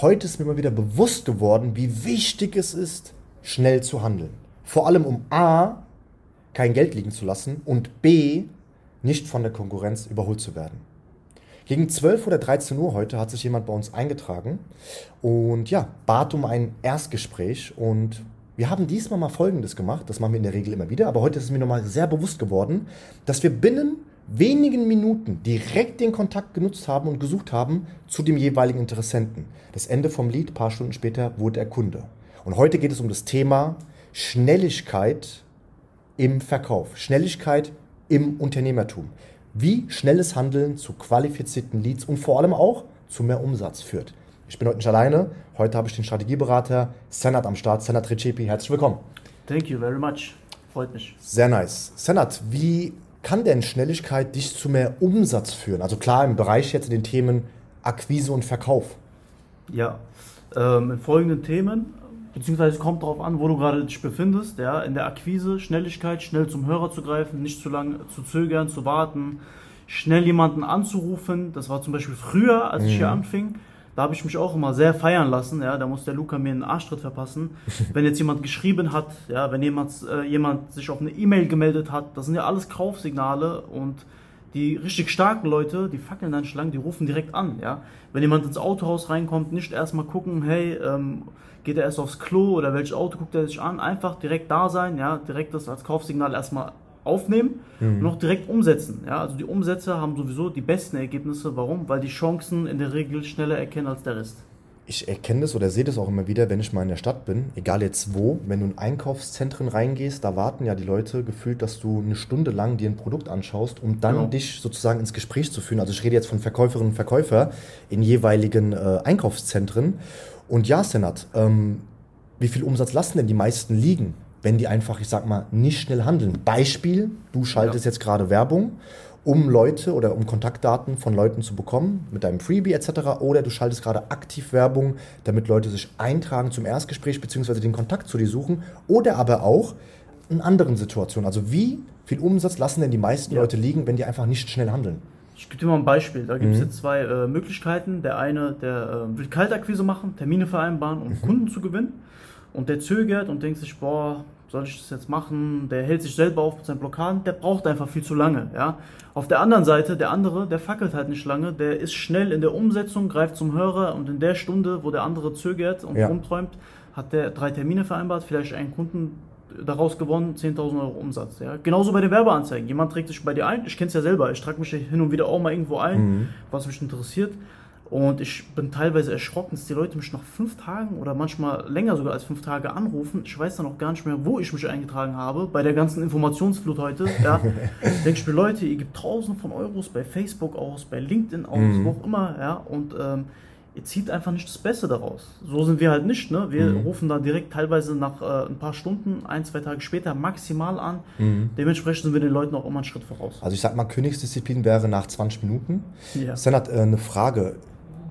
heute ist mir mal wieder bewusst geworden, wie wichtig es ist, schnell zu handeln. Vor allem um A, kein Geld liegen zu lassen und B, nicht von der Konkurrenz überholt zu werden. Gegen 12 oder 13 Uhr heute hat sich jemand bei uns eingetragen und ja, bat um ein Erstgespräch und wir haben diesmal mal Folgendes gemacht, das machen wir in der Regel immer wieder, aber heute ist es mir nochmal sehr bewusst geworden, dass wir binnen wenigen Minuten direkt den Kontakt genutzt haben und gesucht haben zu dem jeweiligen Interessenten. Das Ende vom Lied, ein paar Stunden später, wurde er Kunde. Und heute geht es um das Thema Schnelligkeit im Verkauf, Schnelligkeit im Unternehmertum wie schnelles Handeln zu qualifizierten Leads und vor allem auch zu mehr Umsatz führt. Ich bin heute nicht alleine. Heute habe ich den Strategieberater Senat am Start. Senat Recepi, herzlich willkommen. Thank you very much. Freut mich. Sehr nice. Senat, wie kann denn Schnelligkeit dich zu mehr Umsatz führen? Also klar im Bereich jetzt in den Themen Akquise und Verkauf. Ja, ähm, in folgenden Themen beziehungsweise kommt darauf an, wo du gerade dich befindest, ja, in der Akquise, Schnelligkeit, schnell zum Hörer zu greifen, nicht zu lange zu zögern, zu warten, schnell jemanden anzurufen. Das war zum Beispiel früher, als mhm. ich hier mhm. anfing. Da habe ich mich auch immer sehr feiern lassen, ja, da muss der Luca mir einen Arschtritt verpassen. wenn jetzt jemand geschrieben hat, ja, wenn jemand, äh, jemand sich auf eine E-Mail gemeldet hat, das sind ja alles Kaufsignale und die richtig starken Leute, die fackeln dann Schlangen, die rufen direkt an, ja. Wenn jemand ins Autohaus reinkommt, nicht erstmal gucken, hey, ähm, geht er erst aufs Klo oder welches Auto guckt er sich an, einfach direkt da sein, ja, direkt das als Kaufsignal erstmal aufnehmen mhm. und noch direkt umsetzen. Ja, also die Umsätze haben sowieso die besten Ergebnisse. Warum? Weil die Chancen in der Regel schneller erkennen als der Rest ich erkenne das oder sehe das auch immer wieder, wenn ich mal in der Stadt bin, egal jetzt wo, wenn du in Einkaufszentren reingehst, da warten ja die Leute gefühlt, dass du eine Stunde lang dir ein Produkt anschaust, um dann genau. dich sozusagen ins Gespräch zu führen. Also ich rede jetzt von Verkäuferinnen und Verkäufer in jeweiligen äh, Einkaufszentren. Und ja, Senat, ähm, wie viel Umsatz lassen denn die meisten liegen, wenn die einfach, ich sag mal, nicht schnell handeln? Beispiel, du schaltest ja. jetzt gerade Werbung um Leute oder um Kontaktdaten von Leuten zu bekommen mit deinem Freebie etc. Oder du schaltest gerade aktiv Werbung, damit Leute sich eintragen zum Erstgespräch bzw. den Kontakt zu dir suchen. Oder aber auch in anderen Situationen. Also wie viel Umsatz lassen denn die meisten ja. Leute liegen, wenn die einfach nicht schnell handeln? Ich gebe dir mal ein Beispiel. Da gibt es mhm. jetzt zwei äh, Möglichkeiten. Der eine, der äh, will Kaltakquise machen, Termine vereinbaren, um mhm. Kunden zu gewinnen. Und der zögert und denkt sich, boah, soll ich das jetzt machen? Der hält sich selber auf mit seinen Blockaden, der braucht einfach viel zu lange. Ja? Auf der anderen Seite, der andere, der fackelt halt nicht lange, der ist schnell in der Umsetzung, greift zum Hörer und in der Stunde, wo der andere zögert und ja. rumträumt, hat der drei Termine vereinbart, vielleicht einen Kunden daraus gewonnen, 10.000 Euro Umsatz. Ja? Genauso bei den Werbeanzeigen. Jemand trägt sich bei dir ein, ich kenne es ja selber, ich trage mich hin und wieder auch mal irgendwo ein, mhm. was mich interessiert. Und ich bin teilweise erschrocken, dass die Leute mich nach fünf Tagen oder manchmal länger sogar als fünf Tage anrufen. Ich weiß dann auch gar nicht mehr, wo ich mich eingetragen habe, bei der ganzen Informationsflut heute. Ja. Denke ich mir, Leute, ihr gebt tausende von Euros bei Facebook aus, bei LinkedIn aus, mhm. wo auch immer, ja. Und ähm, ihr zieht einfach nicht das Beste daraus. So sind wir halt nicht, ne? Wir mhm. rufen da direkt teilweise nach äh, ein paar Stunden, ein, zwei Tage später maximal an. Mhm. Dementsprechend sind wir den Leuten auch immer einen Schritt voraus. Also ich sag mal, Königsdisziplin wäre nach 20 Minuten. Ja. Senat, äh, eine Frage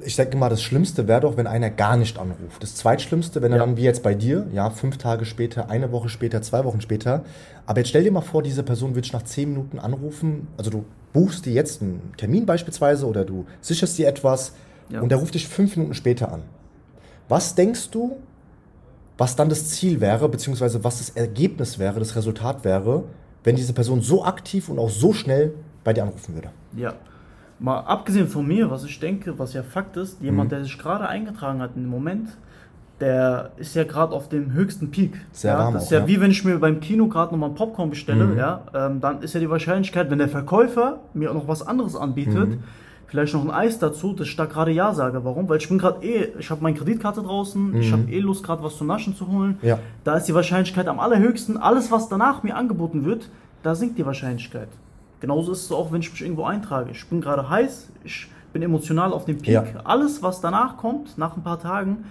ich denke mal, das Schlimmste wäre doch, wenn einer gar nicht anruft. Das Zweitschlimmste, wenn er dann wie jetzt bei dir, ja, fünf Tage später, eine Woche später, zwei Wochen später. Aber jetzt stell dir mal vor, diese Person wird nach zehn Minuten anrufen. Also du buchst dir jetzt einen Termin beispielsweise oder du sicherst dir etwas ja. und der ruft dich fünf Minuten später an. Was denkst du, was dann das Ziel wäre, beziehungsweise was das Ergebnis wäre, das Resultat wäre, wenn diese Person so aktiv und auch so schnell bei dir anrufen würde? Ja mal abgesehen von mir, was ich denke, was ja Fakt ist, jemand, mhm. der sich gerade eingetragen hat im Moment, der ist ja gerade auf dem höchsten Peak. Sehr ja, warm das ist ja, ja, wie wenn ich mir beim Kino gerade nochmal Popcorn bestelle, mhm. ja, ähm, dann ist ja die Wahrscheinlichkeit, wenn der Verkäufer mir auch noch was anderes anbietet, mhm. vielleicht noch ein Eis dazu, dass ich da gerade Ja sage. Warum? Weil ich bin gerade eh, ich habe meine Kreditkarte draußen, ich mhm. habe eh Lust gerade was zu naschen zu holen. Ja. Da ist die Wahrscheinlichkeit am allerhöchsten. Alles, was danach mir angeboten wird, da sinkt die Wahrscheinlichkeit. Genauso ist es auch, wenn ich mich irgendwo eintrage. Ich bin gerade heiß, ich bin emotional auf dem Peak. Ja. Alles, was danach kommt, nach ein paar Tagen,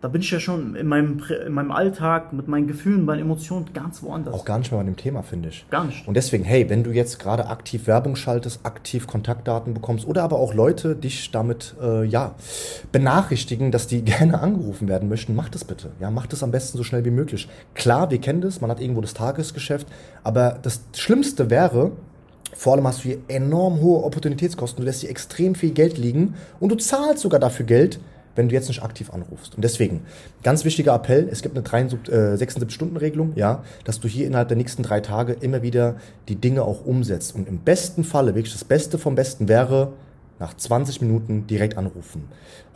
da bin ich ja schon in meinem, in meinem Alltag mit meinen Gefühlen, meinen Emotionen ganz woanders. Auch gar nicht mehr bei dem Thema, finde ich. Gar nicht. Und deswegen, hey, wenn du jetzt gerade aktiv Werbung schaltest, aktiv Kontaktdaten bekommst oder aber auch Leute dich damit äh, ja, benachrichtigen, dass die gerne angerufen werden möchten, mach das bitte. Ja, mach das am besten so schnell wie möglich. Klar, wir kennen das, man hat irgendwo das Tagesgeschäft, aber das Schlimmste wäre, vor allem hast du hier enorm hohe Opportunitätskosten. Du lässt hier extrem viel Geld liegen und du zahlst sogar dafür Geld, wenn du jetzt nicht aktiv anrufst. Und deswegen, ganz wichtiger Appell, es gibt eine 76-Stunden-Regelung, ja, dass du hier innerhalb der nächsten drei Tage immer wieder die Dinge auch umsetzt. Und im besten Falle, wirklich das Beste vom Besten wäre, nach 20 Minuten direkt anrufen.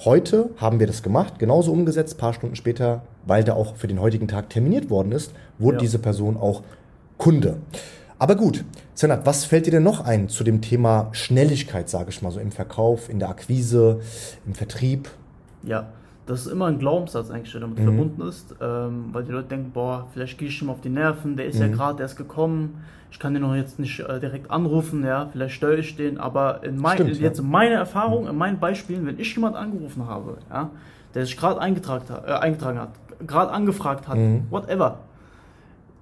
Heute haben wir das gemacht, genauso umgesetzt, paar Stunden später, weil da auch für den heutigen Tag terminiert worden ist, wurde ja. diese Person auch Kunde. Aber gut, Senat, was fällt dir denn noch ein zu dem Thema Schnelligkeit, sage ich mal, so im Verkauf, in der Akquise, im Vertrieb? Ja, das ist immer ein Glaubenssatz eigentlich, der damit mhm. verbunden ist, ähm, weil die Leute denken, boah, vielleicht gehe ich ihm auf die Nerven, der ist mhm. ja gerade erst gekommen, ich kann den noch jetzt nicht äh, direkt anrufen, ja, vielleicht störe ich den, aber in mein, Stimmt, jetzt ja. in meiner Erfahrung, mhm. in meinen Beispielen, wenn ich jemand angerufen habe, ja, der sich gerade eingetragen hat, äh, eingetragen hat, gerade angefragt hat, mhm. whatever,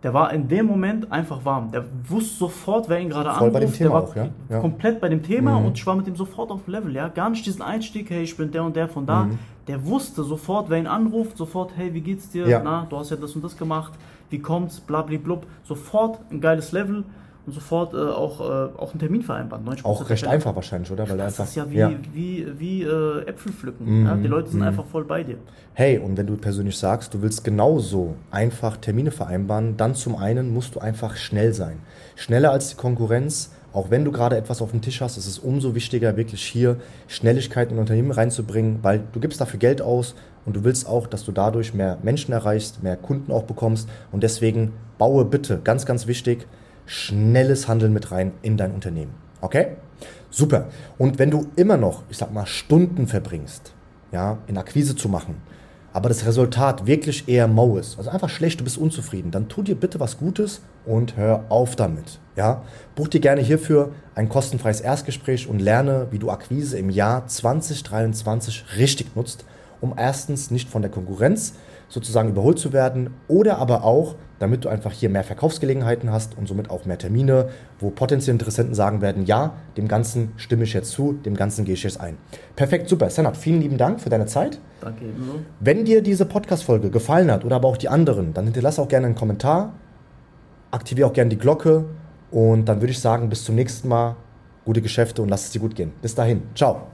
der war in dem Moment einfach warm. Der wusste sofort, wer ihn gerade anruft. Voll bei dem Thema der war auch, ja? ja? Komplett bei dem Thema mhm. und ich war mit ihm sofort auf Level, ja. Gar nicht diesen Einstieg, hey, ich bin der und der von da. Mhm. Der wusste sofort, wer ihn anruft, sofort, hey, wie geht's dir? Ja. Na, du hast ja das und das gemacht. Wie kommt's? Blablablub. Sofort ein geiles Level und sofort äh, auch, äh, auch einen Termin vereinbaren. Auch recht einfach wahrscheinlich, oder? Weil das einfach, ist ja wie, ja. wie, wie äh, Äpfel pflücken. Mm, ja? Die Leute sind mm. einfach voll bei dir. Hey, und wenn du persönlich sagst, du willst genauso einfach Termine vereinbaren, dann zum einen musst du einfach schnell sein. Schneller als die Konkurrenz. Auch wenn du gerade etwas auf dem Tisch hast, ist es umso wichtiger, wirklich hier Schnelligkeit in Unternehmen reinzubringen, weil du gibst dafür Geld aus und du willst auch, dass du dadurch mehr Menschen erreichst, mehr Kunden auch bekommst. Und deswegen baue bitte, ganz, ganz wichtig, schnelles Handeln mit rein in dein Unternehmen. Okay? Super. Und wenn du immer noch, ich sag mal, Stunden verbringst, ja, in Akquise zu machen, aber das Resultat wirklich eher mau ist, also einfach schlecht, du bist unzufrieden, dann tu dir bitte was Gutes und hör auf damit. Ja? Buch dir gerne hierfür ein kostenfreies Erstgespräch und lerne, wie du Akquise im Jahr 2023 richtig nutzt, um erstens nicht von der Konkurrenz sozusagen überholt zu werden oder aber auch, damit du einfach hier mehr Verkaufsgelegenheiten hast und somit auch mehr Termine, wo potenzielle Interessenten sagen werden, ja, dem Ganzen stimme ich jetzt zu, dem Ganzen gehe ich jetzt ein. Perfekt, super. Senat, vielen lieben Dank für deine Zeit. Danke ebenso. Wenn dir diese Podcast-Folge gefallen hat oder aber auch die anderen, dann hinterlass auch gerne einen Kommentar, aktiviere auch gerne die Glocke und dann würde ich sagen, bis zum nächsten Mal, gute Geschäfte und lass es dir gut gehen. Bis dahin, ciao.